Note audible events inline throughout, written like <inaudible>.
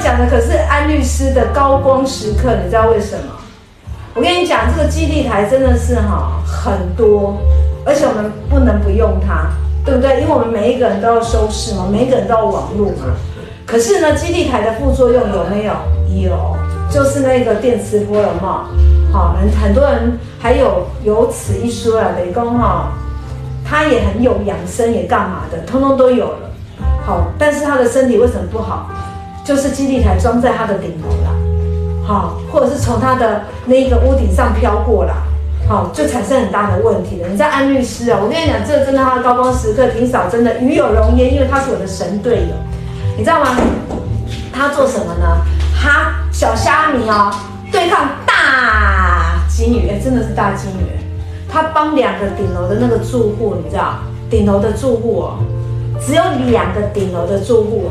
讲的可是安律师的高光时刻，你知道为什么？我跟你讲，这个基地台真的是哈很多，而且我们不能不用它，对不对？因为我们每一个人都要收视嘛，每一个人都要网络嘛。<laughs> 可是呢，基地台的副作用有没有？有，就是那个电磁波有没有？好，很很多人还有有此一说啊，雷公哈，他也很有养生，也干嘛的，通通都有了。好，但是他的身体为什么不好？就是基地台装在他的顶楼啦，好，或者是从他的那个屋顶上飘过啦，好，就产生很大的问题了。你知安律师啊，我跟你讲，这真的他的高光时刻，挺少真的与有荣焉，因为他是我的神队友，你知道吗？他做什么呢？他小虾米哦，对抗大金鱼，真的是大金鱼，他帮两个顶楼的那个住户，你知道，顶楼的住户哦。只有两个顶楼的住户哦，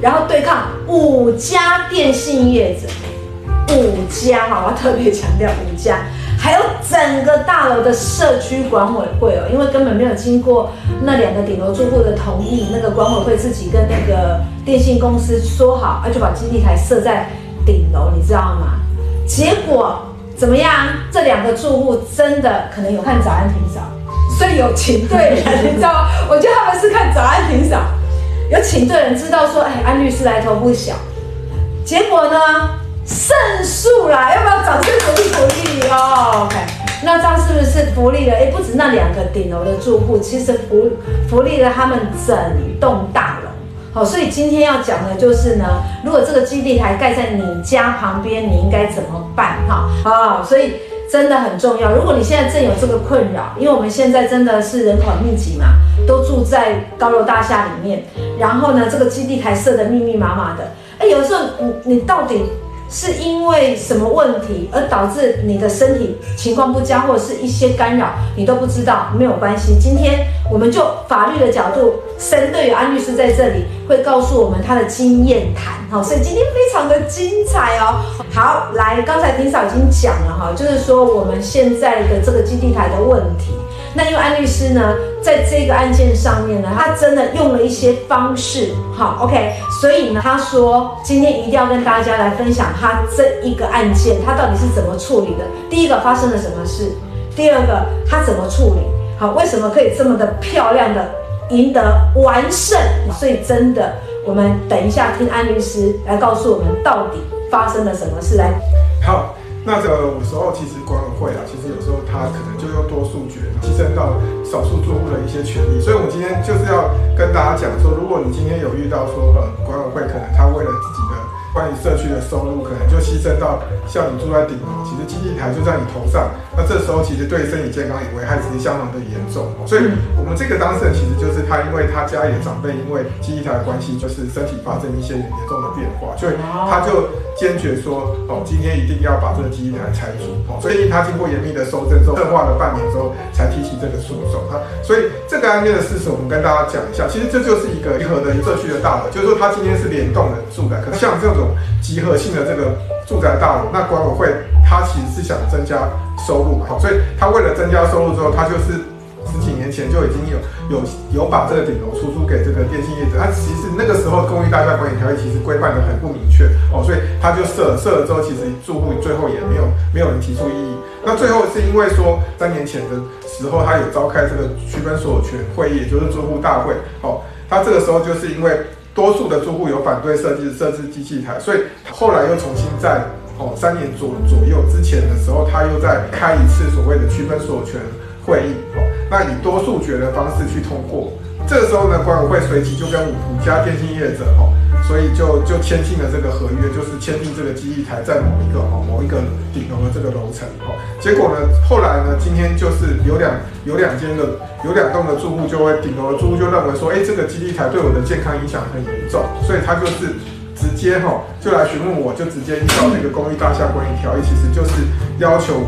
然后对抗五家电信业者，五家哈，我要特别强调五家，还有整个大楼的社区管委会哦，因为根本没有经过那两个顶楼住户的同意，那个管委会自己跟那个电信公司说好，啊就把基地台设在顶楼，你知道吗？结果怎么样？这两个住户真的可能有看早安霆嫂。所以有请对人，你知道吗？我觉得他们是看早安霆嫂，有请对人，知道说，哎，安律师来头不小。结果呢，胜诉啦，要不要掌声鼓励鼓励哦？OK，那这样是不是福利了？哎，不止那两个顶楼的住户，其实福福利了他们整栋大楼。好，所以今天要讲的就是呢，如果这个基地台盖在你家旁边，你应该怎么办？哈，啊，所以。真的很重要。如果你现在正有这个困扰，因为我们现在真的是人口密集嘛，都住在高楼大厦里面，然后呢，这个基地台设得密密麻麻的，哎，有时候你你到底是因为什么问题而导致你的身体情况不佳，或者是一些干扰，你都不知道，没有关系。今天我们就法律的角度，神队友安律师在这里会告诉我们他的经验谈，好，所以今天非常的精彩哦。好，来，刚才霆嫂已经讲了哈，就是说我们现在的这个基地台的问题。那因为安律师呢，在这个案件上面呢，他真的用了一些方式，好，OK，所以呢，他说今天一定要跟大家来分享他这一个案件，他到底是怎么处理的。第一个发生了什么事？第二个他怎么处理？好，为什么可以这么的漂亮的赢得完胜？所以真的，我们等一下听安律师来告诉我们到底发生了什么事。来，好。那个有时候其实管委会啊，其实有时候他可能就用多数决牺牲到少数住户的一些权利，所以我们今天就是要跟大家讲说，如果你今天有遇到说呃管委会可能他为了自己的关于社区的收入，可能就牺牲到像你住在顶楼，其实基地台就在你头上，那这时候其实对身体健康也危害其实相当的严重，所以我们这个当事人其实就是他，因为他家里的长辈因为基地台的关系，就是身体发生一些严重的变化，所以他就。坚决说哦，今天一定要把这个基地台拆除哦，所以他经过严密的搜证之后，策划了半年之后才提起这个诉讼哈。所以这个案件的事实，我们跟大家讲一下。其实这就是一个一合的社区的大楼，就是说他今天是联动的住宅。可是像这种集合性的这个住宅大楼，那管委会他其实是想增加收入嘛，所以他为了增加收入之后，他就是。十几年前就已经有有有把这个顶楼出租给这个电信业者，他其实那个时候公寓大厦管理条例其实规范得很不明确哦，所以他就设设了之后，其实住户最后也没有没有人提出异议。那最后是因为说三年前的时候，他有召开这个区分所有权会议，也就是住户大会哦，他这个时候就是因为多数的住户有反对设计设置机器台，所以后来又重新在哦三年左左右之前的时候，他又再开一次所谓的区分所有权会议哦。那以多数决的方式去通过，这个时候呢，管委会随即就跟五五家电信业者哦，所以就就签订了这个合约，就是签订这个基地台在某一个哈某一个顶楼的这个楼层哈。结果呢，后来呢，今天就是有两有两间的有两栋的住户就会顶楼的住户就认为说，哎，这个基地台对我的健康影响很严重，所以他就是直接哈就来询问我，就直接依照这个公寓大厦管理条例，其实就是要求。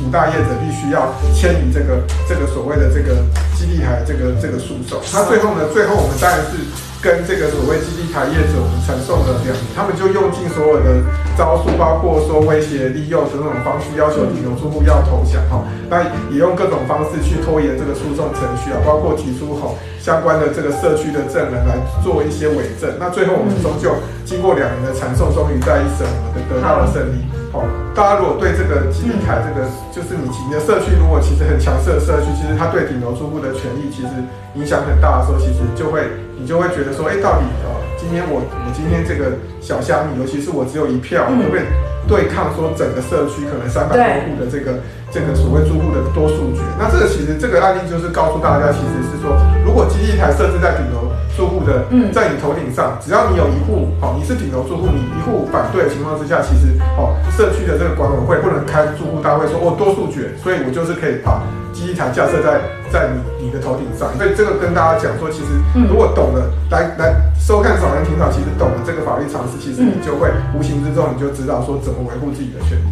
五大业者必须要签拟这个这个所谓的这个基地台这个这个诉讼。那最后呢，最后我们当然是跟这个所谓基地台业者，我们承受了两年，他们就用尽所有的招数，包括说威胁、利诱的那种方式，要求顶楼住户要投降哈。那也用各种方式去拖延这个诉讼程序啊，包括提出吼相关的这个社区的证人来做一些伪证。那最后我们终究经过两年的缠讼，终于在一审得得到了胜利。好，大家如果对这个基地台这个就是你你的社区，如果其实很强势的社区，其实它对顶楼住户的权益其实影响很大的时候，其实就会你就会觉得说，哎，到底哦。今天我我今天这个小虾米，尤其是我只有一票，会不会对抗说整个社区可能三百多户的这个这个所谓住户的多数决？那这个其实这个案例就是告诉大家，其实是说，如果基地台设置在顶楼住户的，在你头顶上，只要你有一户，好，你是顶楼住户，你一户反对的情况之下，其实哦，社区的这个管委会不能开住户大会说，哦多数决，所以我就是可以把。基地台架设在在你你的头顶上，所以这个跟大家讲说，其实如果懂了，来来收看爽人听到，其实懂了这个法律常识，其实你就会无形之中你就知道说怎么维护自己的权利。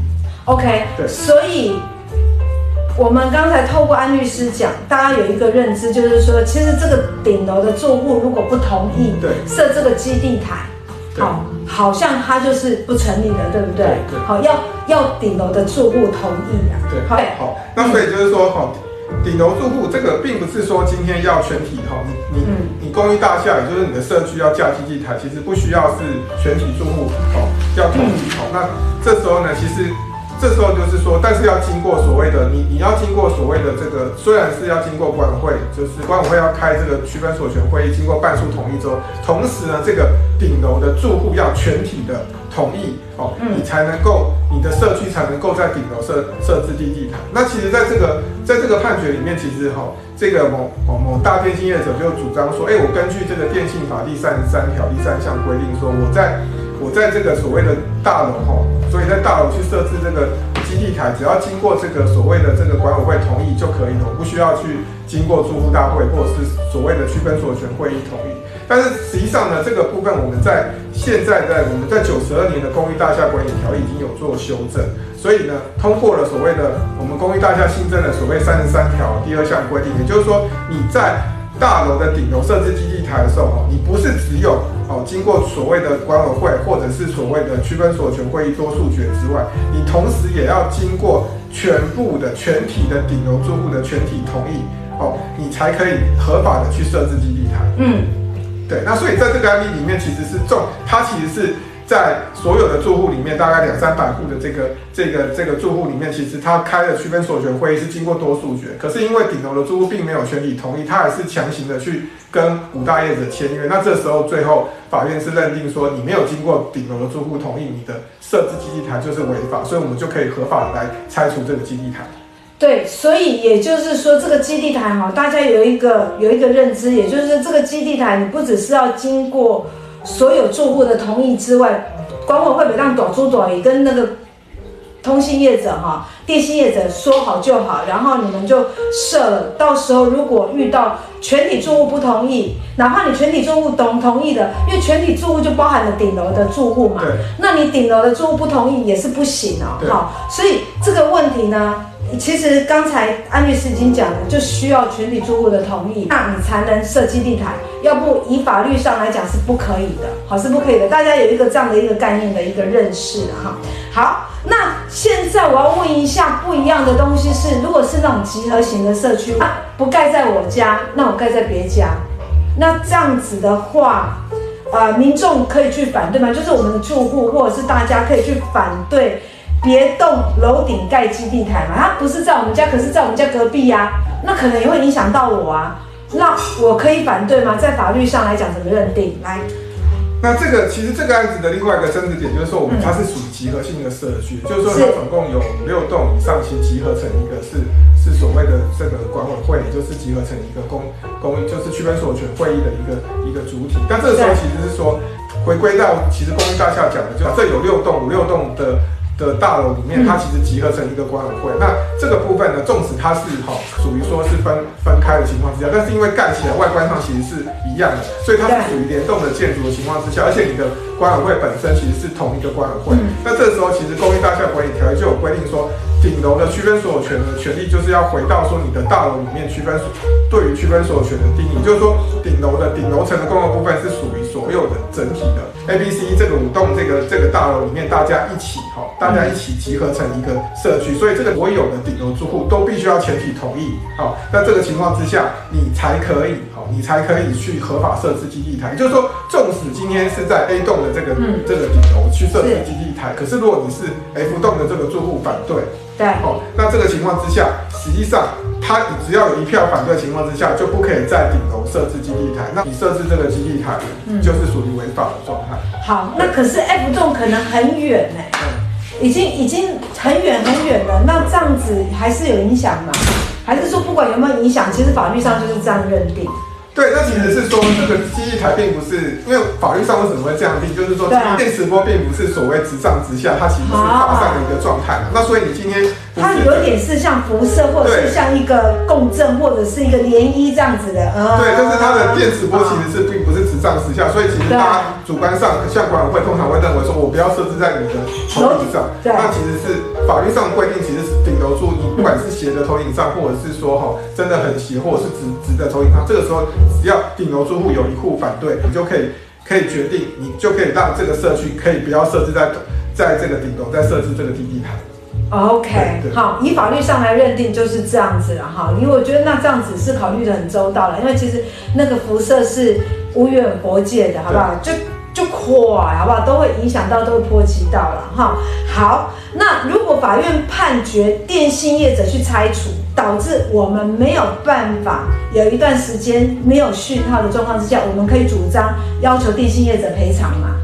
OK，对，所以我们刚才透过安律师讲，大家有一个认知，就是说，其实这个顶楼的住户如果不同意对设这个基地台，好，好像它就是不成立的，对不对？对，好，要要顶楼的住户同意啊。对，好，好，那所以就是说，哈，顶楼住户这个并不是说今天要全体哈，你你你公寓大厦，也就是你的社区要架基地台，其实不需要是全体住户哦要同意哦。那这时候呢，其实这时候就是说，但是要经过所谓的你你要经过所谓的这个，虽然是要经过管委会，就是管委会要开这个区分所有权会议，经过半数同意之后，同时呢，这个顶楼的住户要全体的。同意哦，你才能够，你的社区才能够在顶楼设设置地地毯。那其实，在这个在这个判决里面，其实哈，这个某某某大电信业者就主张说，哎，我根据这个电信法第三十三条第三项规定说，我在我在这个所谓的大楼哈，所以在大楼去设置这个基地台，只要经过这个所谓的这个管委会同意就可以了，我不需要去经过住户大会或者是所谓的区分所有权会议同意。但是实际上呢，这个部分我们在现在在我们在九十二年的公寓大厦管理条例已经有做修正，所以呢，通过了所谓的我们公寓大厦新增的所谓三十三条第二项规定，也就是说你在大楼的顶楼设置基地台的时候，你不是只有哦经过所谓的管委会或者是所谓的区分所有权会议多数决之外，你同时也要经过全部的全体的顶楼住户的全体同意哦，你才可以合法的去设置基地台。嗯。对，那所以在这个案例里面，其实是重，它其实是在所有的住户里面，大概两三百户的这个这个这个住户里面，其实他开了区分所有权会议是经过多数决，可是因为顶楼的住户并没有全体同意，他还是强行的去跟五大业者签约，那这时候最后法院是认定说，你没有经过顶楼的住户同意，你的设置基地台就是违法，所以我们就可以合法的来拆除这个基地台。对，所以也就是说，这个基地台哈，大家有一个有一个认知，也就是这个基地台，你不只是要经过所有住户的同意之外，管委会每当短租短也跟那个通信业者哈、电信业者说好就好，然后你们就设了。到时候如果遇到全体住户不同意，哪怕你全体住户同同意的，因为全体住户就包含了顶楼的住户嘛，那你顶楼的住户不同意也是不行哦。好，所以这个问题呢。其实刚才安律师已经讲了，就需要全体住户的同意，那你才能设基地台，要不以法律上来讲是不可以的，好，是不可以的。大家有一个这样的一个概念的一个认识哈。好，那现在我要问一下不一样的东西是，如果是那种集合型的社区，啊，不盖在我家，那我盖在别家，那这样子的话，呃，民众可以去反对吗？就是我们的住户或者是大家可以去反对。别栋楼顶盖基地台嘛，它不是在我们家，可是在我们家隔壁呀，那可能也会影响到我啊。那我可以反对吗？在法律上来讲怎么认定？来，那这个其实这个案子的另外一个争执点就是说，我们它是属于集合性的社区，就是说它总共有五六栋以上，其实集合成一个是是所谓的这个管委会，也就是集合成一个公公就是区分所有权会议的一个一个主体。但这个时候其实是说，回归到其实公寓大厦讲的，就这有六栋五六栋的。的大楼里面，它其实集合成一个管委会。那这个部分呢，纵使它是哈属于说是分分开的情况之下，但是因为盖起来外观上其实是一样的，所以它是属于联动的建筑的情况之下，而且你的管委会本身其实是同一个管委会。那这时候，其实公寓大厦管理条例就有规定说，顶楼的区分所有权的权利就是要回到说你的大楼里面区分对于区分所有权的定义，就是说顶楼的顶楼层的公共部分是属于所有的整体的。A、B、C 这个五栋这个这个大楼里面，大家一起哈，大家一起集合成一个社区，所以这个所有的顶楼住户都必须要全体同意，好，那这个情况之下，你才可以好，你才可以去合法设置基地台。也就是说，纵使今天是在 A 栋的这个、嗯、这个顶楼去设置基地台，可是如果你是 F 栋的这个住户反对，对，好，那这个情况之下，实际上。他只要有一票反对情况之下，就不可以在顶楼设置基地台。那你设置这个基地台，就是属于违法的状态。好，那可是 F 栋可能很远呢，已经已经很远很远了。那这样子还是有影响吗？还是说不管有没有影响，其实法律上就是这样认定？对，那其实是说这个记忆台并不是，因为法律上为什么会这样定？就是说电磁波并不是所谓直上直下，它其实是发散的一个状态。那所以你今天它有点是像辐射，或者是像一个共振，或者是一个涟漪这样子的。对，但是它的电磁波其实是并不是直上直下，所以其实大家主观上像管委会通常会认为说，我不要设置在你的头顶上。那其实是法律上规定，其实是顶楼住，你不管是斜的投影上，或者是说哈真的很斜，或者是直直的投影上，这个时候。只要顶楼住户有一户反对，你就可以可以决定，你就可以让这个社区可以不要设置在在这个顶楼，再设置这个基地台。OK，好，以法律上来认定就是这样子了哈。因为我觉得那这样子是考虑的很周到了，因为其实那个辐射是无远佛界的，好不好？就就垮，好不好？都会影响到，都会波及到了哈。好，那如果法院判决电信业者去拆除，导致我们没有办法有一段时间没有讯号的状况之下，我们可以主张要求电信业者赔偿吗？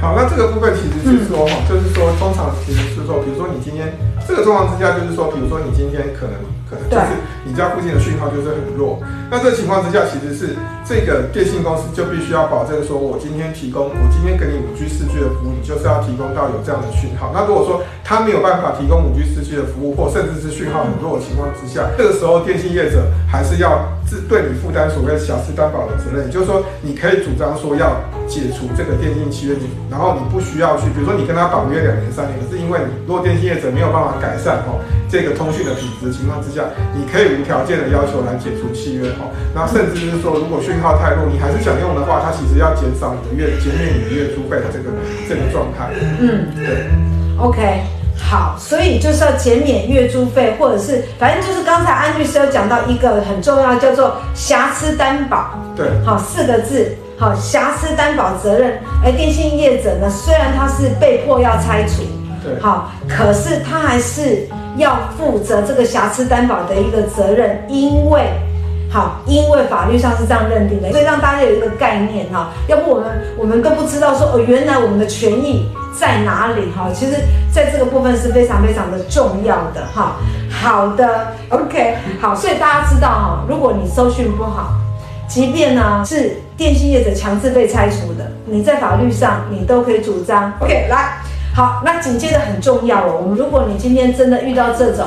好，那这个部分其实是说哈，嗯、就是说通常其实是说，比如说你今天这个状况之下，就是说，比如说你今天可能可能就是你家附近的讯号就是很弱，那这个情况之下，其实是这个电信公司就必须要保证说，我今天提供，我今天给你五 G 四 G 的服务，你就是要提供到有这样的讯号。那如果说他没有办法提供五 G 四 G 的服务，或甚至是讯号很弱的情况之下，这个时候电信业者还是要自对你负担所谓瑕疵担保的责任，也就是说，你可以主张说要解除这个电信契约，你然后你不需要去，比如说你跟他绑约两年三年，可是因为你如果电信业者没有办法改善哈这个通讯的品质情况之下，你可以无条件的要求来解除契约哈，那甚至是说如果讯号太弱，你还是想用的话，它其实要减少你的月减免你的月租费的这个这个状态。嗯，对，OK。好，所以就是要减免月租费，或者是反正就是刚才安律师有讲到一个很重要，叫做瑕疵担保。对，好四个字，好瑕疵担保责任。而电信业者呢，虽然他是被迫要拆除，对，好，可是他还是要负责这个瑕疵担保的一个责任，因为。好，因为法律上是这样认定的，所以让大家有一个概念哈。要不我们我们都不知道说哦，原来我们的权益在哪里哈。其实在这个部分是非常非常的重要的哈。好的，OK，好，所以大家知道哈，如果你收讯不好，即便呢是电信业者强制被拆除的，你在法律上你都可以主张。OK，来，好，那紧接着很重要哦，我们如果你今天真的遇到这种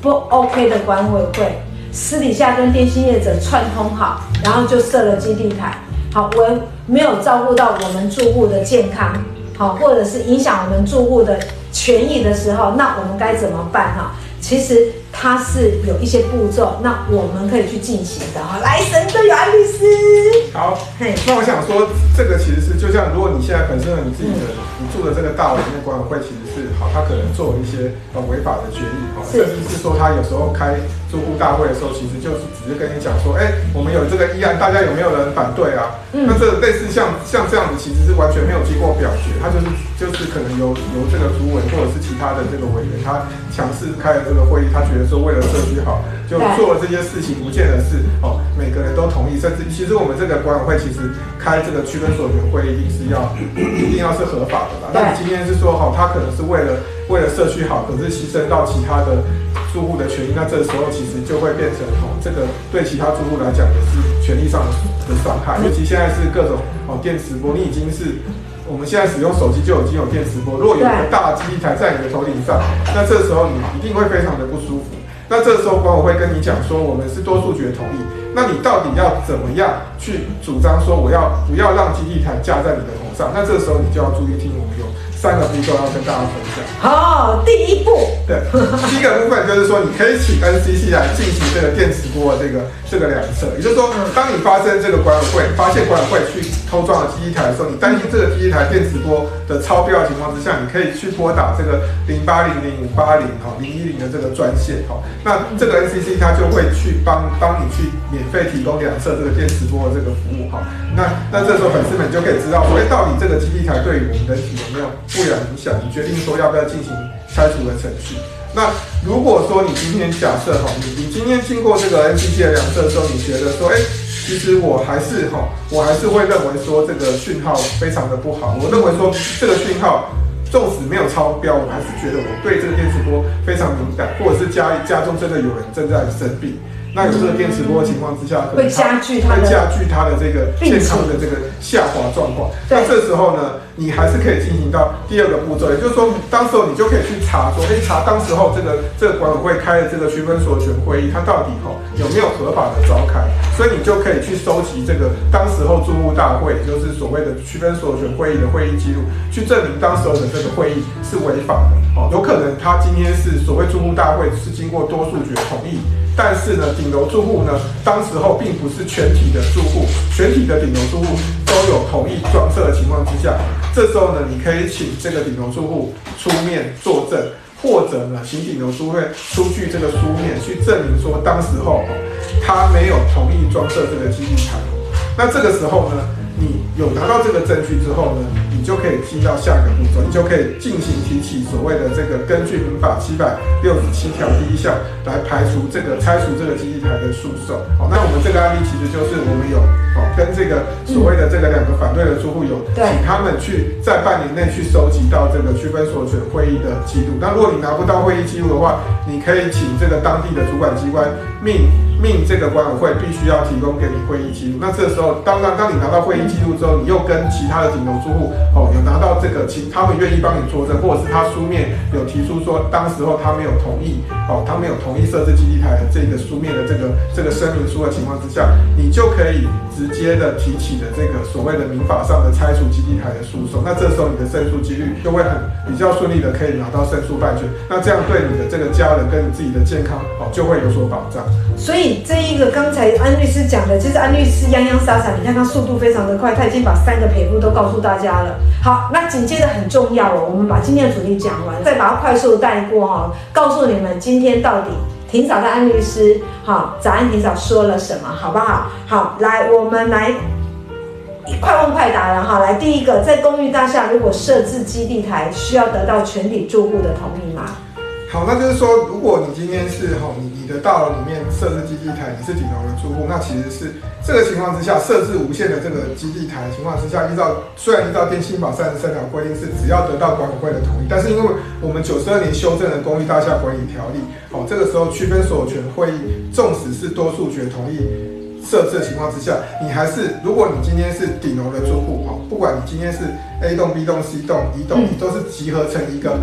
不 OK 的管委会。私底下跟电信业者串通好，然后就设了基地台。好，我没有照顾到我们住户的健康，好，或者是影响我们住户的权益的时候，那我们该怎么办？哈，其实它是有一些步骤，那我们可以去进行的。哈，来，神队友安律师。好，嘿，那我想说，这个其实是就像如果你现在本身有你自己的，住的这个大楼里面管委会其实是好，他可能做了一些呃违法的决议，哈，甚至是说他有时候开。住户大会的时候，其实就是只是跟你讲说，哎、欸，我们有这个议案，大家有没有人反对啊？嗯、那这类似像像这样子，其实是完全没有经过表决，他就是就是可能由由这个主委或者是其他的这个委员，他强势开了这个会议，他觉得说为了社区好，就做了这些事情，不见得是哦，每个人都同意，甚至其实我们这个管委会其实开这个区分所有权会议，一定是要 <clears throat> 一定要是合法的吧？那你今天是说，好，他可能是为了为了社区好，可是牺牲到其他的。住户的权益，那这时候其实就会变成哦，这个对其他住户来讲也是权利上的伤害。尤其现在是各种哦电磁波，你已经是我们现在使用手机就已经有电磁波，如果有一个大基地台在你的头顶上，那这时候你一定会非常的不舒服。那这时候管委会跟你讲说，我们是多数决同意，那你到底要怎么样去主张说我要不要让基地台架在你的头上？那这时候你就要注意听我们有。三个步骤要跟大家分享。好，第一步，对，第一个部分就是说，你可以请 NCC 来进行这个电磁波的这个这个量测。也就是说，当你发生这个管委会发现管委会去偷装了基地台的时候，你担心这个基地台电磁波的超标的情况之下，你可以去拨打这个零八零零五八零哈零一零的这个专线哈。那这个 NCC 它就会去帮帮你去免费提供两侧这个电磁波的这个服务哈。那那这时候粉丝们就可以知道说，哎，到底这个基地台对于我们人体有没有不良影响？你决定说要不要进行拆除的程序。那如果说你今天假设哈，你你今天经过这个 NCC 的量测的时候，你觉得说，哎，其实我还是哈，我还是会认为说这个讯号非常的不好。我认为说这个讯号纵使没有超标，我还是觉得我对这个电磁波非常敏感，或者是家家中真的有人正在生病。那有这个电磁波的情况之下，会加剧它，会加剧它的这个健康的这个下滑状况。那这时候呢，你还是可以进行到第二个步骤，也就是说，当时候你就可以去查说，哎，查当时候这个这个管委会开的这个区分所有权会议，它到底吼有没有合法的召开？所以你就可以去收集这个当时候住户大会，也就是所谓的区分所有权会议的会议记录，去证明当时候的这个会议是违法的。哦，有可能他今天是所谓住户大会是经过多数决同意。但是呢，顶楼住户呢，当时候并不是全体的住户，全体的顶楼住户都有同意装设的情况之下，这时候呢，你可以请这个顶楼住户出面作证，或者呢，请顶楼住户出具这个书面去证明说，当时候他没有同意装设这个基地台。那这个时候呢，你有拿到这个证据之后呢，你就可以进到下一个步骤，你就可以进行提起所谓的这个根据民法七百六十七条第一项来排除这个拆除这个基地台的诉讼。好，那我们这个案例其实就是我们有好跟这个所谓的这个两个反对的住户有请他们去在半年内去收集到这个区分所有权会议的记录。那如果你拿不到会议记录的话，你可以请这个当地的主管机关命。命这个管委会必须要提供给你会议记录。那这时候，当当当你拿到会议记录之后，你又跟其他的顶楼住户哦有拿到这个，请他们愿意帮你作证，或者是他书面有提出说，当时候他没有同意哦，他没有同意设置基地台的这个书面的这个这个声明书的情况之下，你就可以直接的提起的这个所谓的民法上的拆除基地台的诉讼。那这时候你的胜诉几率就会很比较顺利的可以拿到胜诉判决。那这样对你的这个家人跟你自己的健康哦就会有所保障。所以。这一个刚才安律师讲的，其实安律师洋洋洒洒，你看他速度非常的快，他已经把三个赔付都告诉大家了。好，那紧接着很重要哦，我们把今天的主题讲完，再把它快速带过哈，告诉你们今天到底庭嫂的安律师，好，早安庭嫂说了什么，好不好？好，来，我们来快问快答了哈。来，第一个，在公寓大厦如果设置基地台，需要得到全体住户的同意吗？好，那就是说，如果你今天是哈，的大楼里面设置基地台，你是顶楼的住户，那其实是这个情况之下设置无线的这个基地台的情况之下，依照虽然依照电信法三十三条规定是只要得到管委会的同意，但是因为我们九十二年修正的公寓大厦管理条例，哦，这个时候区分所有权会议纵使是多数决同意设置的情况之下，你还是如果你今天是顶楼的住户，哈，不管你今天是 A 栋、B 栋、C 栋、E 栋，你都是集合成一个。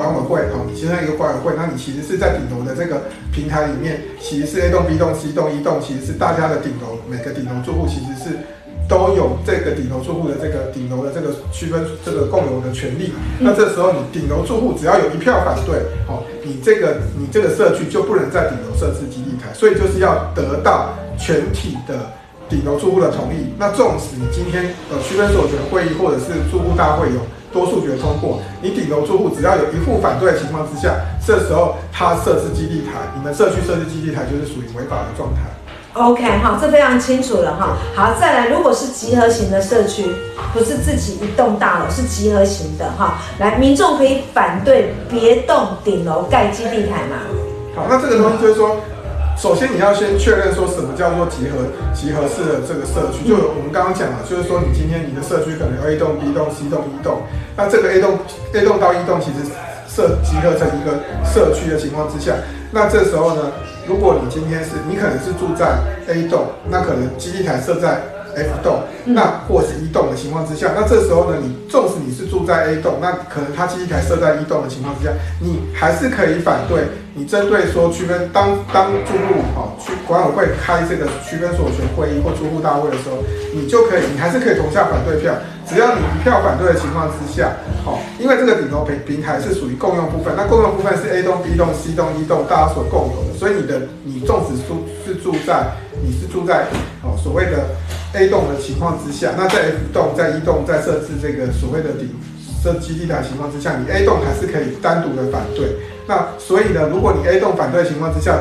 管委会哦，你形成一个管委会，那你其实是在顶楼的这个平台里面，其实是 A 栋、B 栋、C 栋、E 栋，其实是大家的顶楼，每个顶楼住户其实是都有这个顶楼住户的这个顶楼的这个区分这个共有的权利。那这时候你顶楼住户只要有一票反对，哦，你这个你这个社区就不能在顶楼设置基地台，所以就是要得到全体的顶楼住户的同意。那纵使你今天呃区分所有权会议或者是住户大会有。多数决通过，你顶楼住户只要有一户反对的情况之下，这时候他设置基地台，你们社区设置基地台就是属于违法的状态。OK，好，这非常清楚了哈。好，再来，如果是集合型的社区，不是自己一栋大楼，是集合型的哈。来，民众可以反对别栋顶楼盖基地台吗？好，那这个东西就是说。首先，你要先确认说什么叫做集合集合式的这个社区，就我们刚刚讲了，就是说你今天你的社区可能有 A 栋、B 栋、C 栋、E 栋，那这个 A 栋 A 栋到 E 栋其实设集合成一个社区的情况之下，那这时候呢，如果你今天是你可能是住在 A 栋，那可能基地台设在 F 栋，那或是一栋的情况之下，那这时候呢，你纵使你是住在 A 栋，那可能它基地台设在一栋的情况之下，你还是可以反对。你针对说区分当当住户哈，区管委会开这个区分所有权会议或住户大会的时候，你就可以，你还是可以投下反对票。只要你一票反对的情况之下，好，因为这个顶楼平平台是属于共用部分，那共用部分是 A 栋、B 栋、C 栋、E 栋大家所共有的，所以你的你纵使住是住在你是住在哦所谓的 A 栋的情况之下，那在 F 栋、在 E 栋在设置这个所谓的顶设基地台情况之下，你 A 栋还是可以单独的反对。那所以呢，如果你 A 栋反对的情况之下，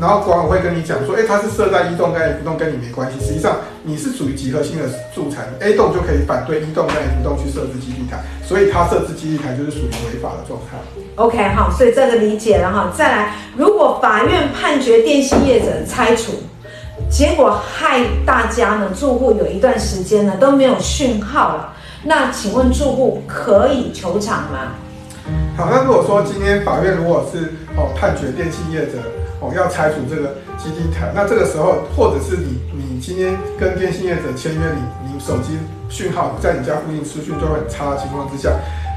然后管委会跟你讲说，哎，它是设在一栋跟 F 栋，跟你没关系。实际上你是属于集合性的住宅，A 栋就可以反对一栋跟 F 栋去设置基地台，所以它设置基地台就是属于违法的状态。OK，好，所以这个理解了哈。再来，如果法院判决电信业者拆除，结果害大家呢，住户有一段时间呢都没有讯号了，那请问住户可以求偿吗？好，那如果说今天法院如果是哦判决电信业者。哦，要拆除这个基地台，那这个时候，或者是你你今天跟电信业者签约，你你手机讯号在你家附近出讯就会很差的情况之下，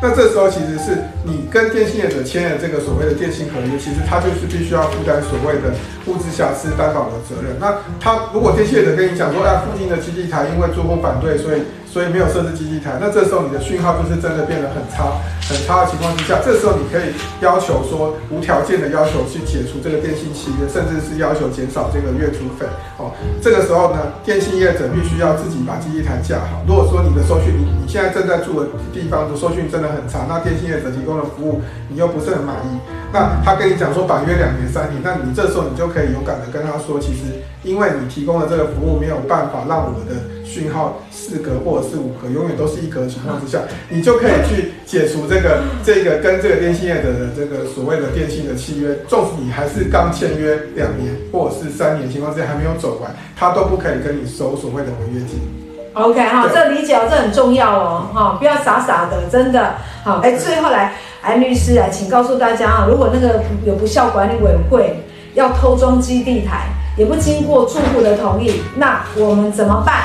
那这时候其实是你跟电信业者签的这个所谓的电信合约，其实他就是必须要负担所谓的物质瑕疵担保的责任。那他如果电信业者跟你讲说，啊，附近的基地台因为住户反对，所以。所以没有设置基地台，那这时候你的讯号就是真的变得很差，很差的情况之下，这时候你可以要求说无条件的要求去解除这个电信契约，甚至是要求减少这个月租费。哦，这个时候呢，电信业者必须要自己把基地台架好。如果说你的收讯，你你现在正在住的地方的收讯真的很差，那电信业者提供的服务你又不是很满意，那他跟你讲说绑约两年三年，那你这时候你就可以勇敢的跟他说，其实因为你提供的这个服务没有办法让我的讯号四格或者是五格，永远都是一格的情况之下，你就可以去解除这个这个跟这个电信业者的这个所谓的电信的契约。纵使你还是刚签约两年或者是三年情况之下还没有走完，他都不可以跟你收所谓的违约金。OK 哈，这理解哦，这很重要哦，哈，不要傻傻的，真的好。哎，最后来，安律师啊，请告诉大家啊，如果那个有不孝管理委员会要偷装基地台，也不经过住户的同意，那我们怎么办？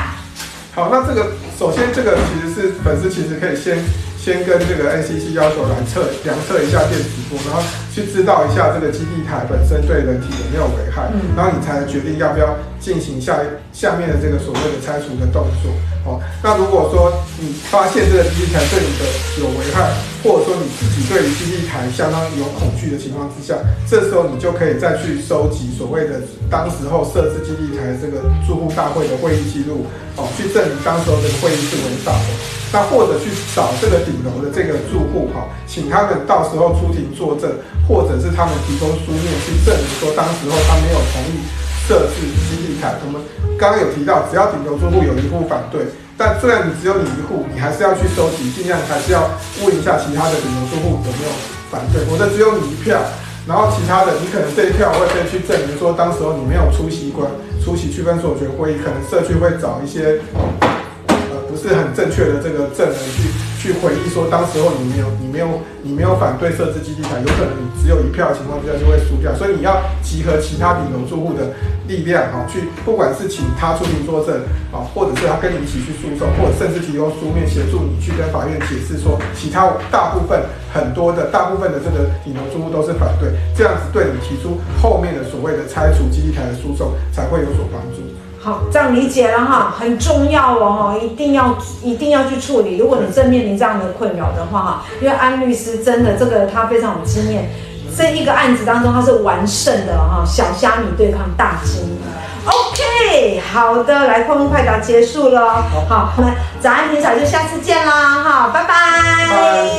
好，那这个首先这个其实是粉丝其实可以先先跟这个 NCC 要求来测量测一下电磁波，然后去知道一下这个基地台本身对人体有没有危害，然后你才能决定要不要进行下下面的这个所谓的拆除的动作。哦，那如果说你发现这个基地台对你的有危害，或者说你自己对于基地台相当有恐惧的情况之下，这时候你就可以再去收集所谓的当时候设置基地台这个住户大会的会议记录，哦，去证明当时候这个会议是违法的。那或者去找这个顶楼的这个住户，哈，请他们到时候出庭作证，或者是他们提供书面去证明说当时候他没有同意设置基地台，我们。刚刚有提到，只要顶楼住户有一户反对，但虽然你只有你一户，你还是要去收集，尽量还是要问一下其他的顶楼住户有没有反对。否则只有你一票，然后其他的你可能这一票会被去证明说，当时候你没有出席过出席区分所有权会议，可能社区会找一些不是很正确的这个证人去。去回忆说，当时候你没有，你没有，你没有反对设置基地台，有可能你只有一票的情况之下就会输掉，所以你要集合其他顶楼住户的力量，哈，去不管是请他出庭作证，啊，或者是他跟你一起去诉讼，或者甚至提供书面协助你去跟法院解释说，其他大部分很多的大部分的这个顶楼住户都是反对，这样子对你提出后面的所谓的拆除基地台的诉讼才会有所帮助。好，这样理解了哈，很重要哦，一定要一定要去处理。如果你正面临这样的困扰的话哈，因为安律师真的这个他非常有经验，这一个案子当中他是完胜的哈，小虾米对抗大金。OK，好的，来快问快答结束了，好，我们早安平嫂就下次见啦哈，拜拜。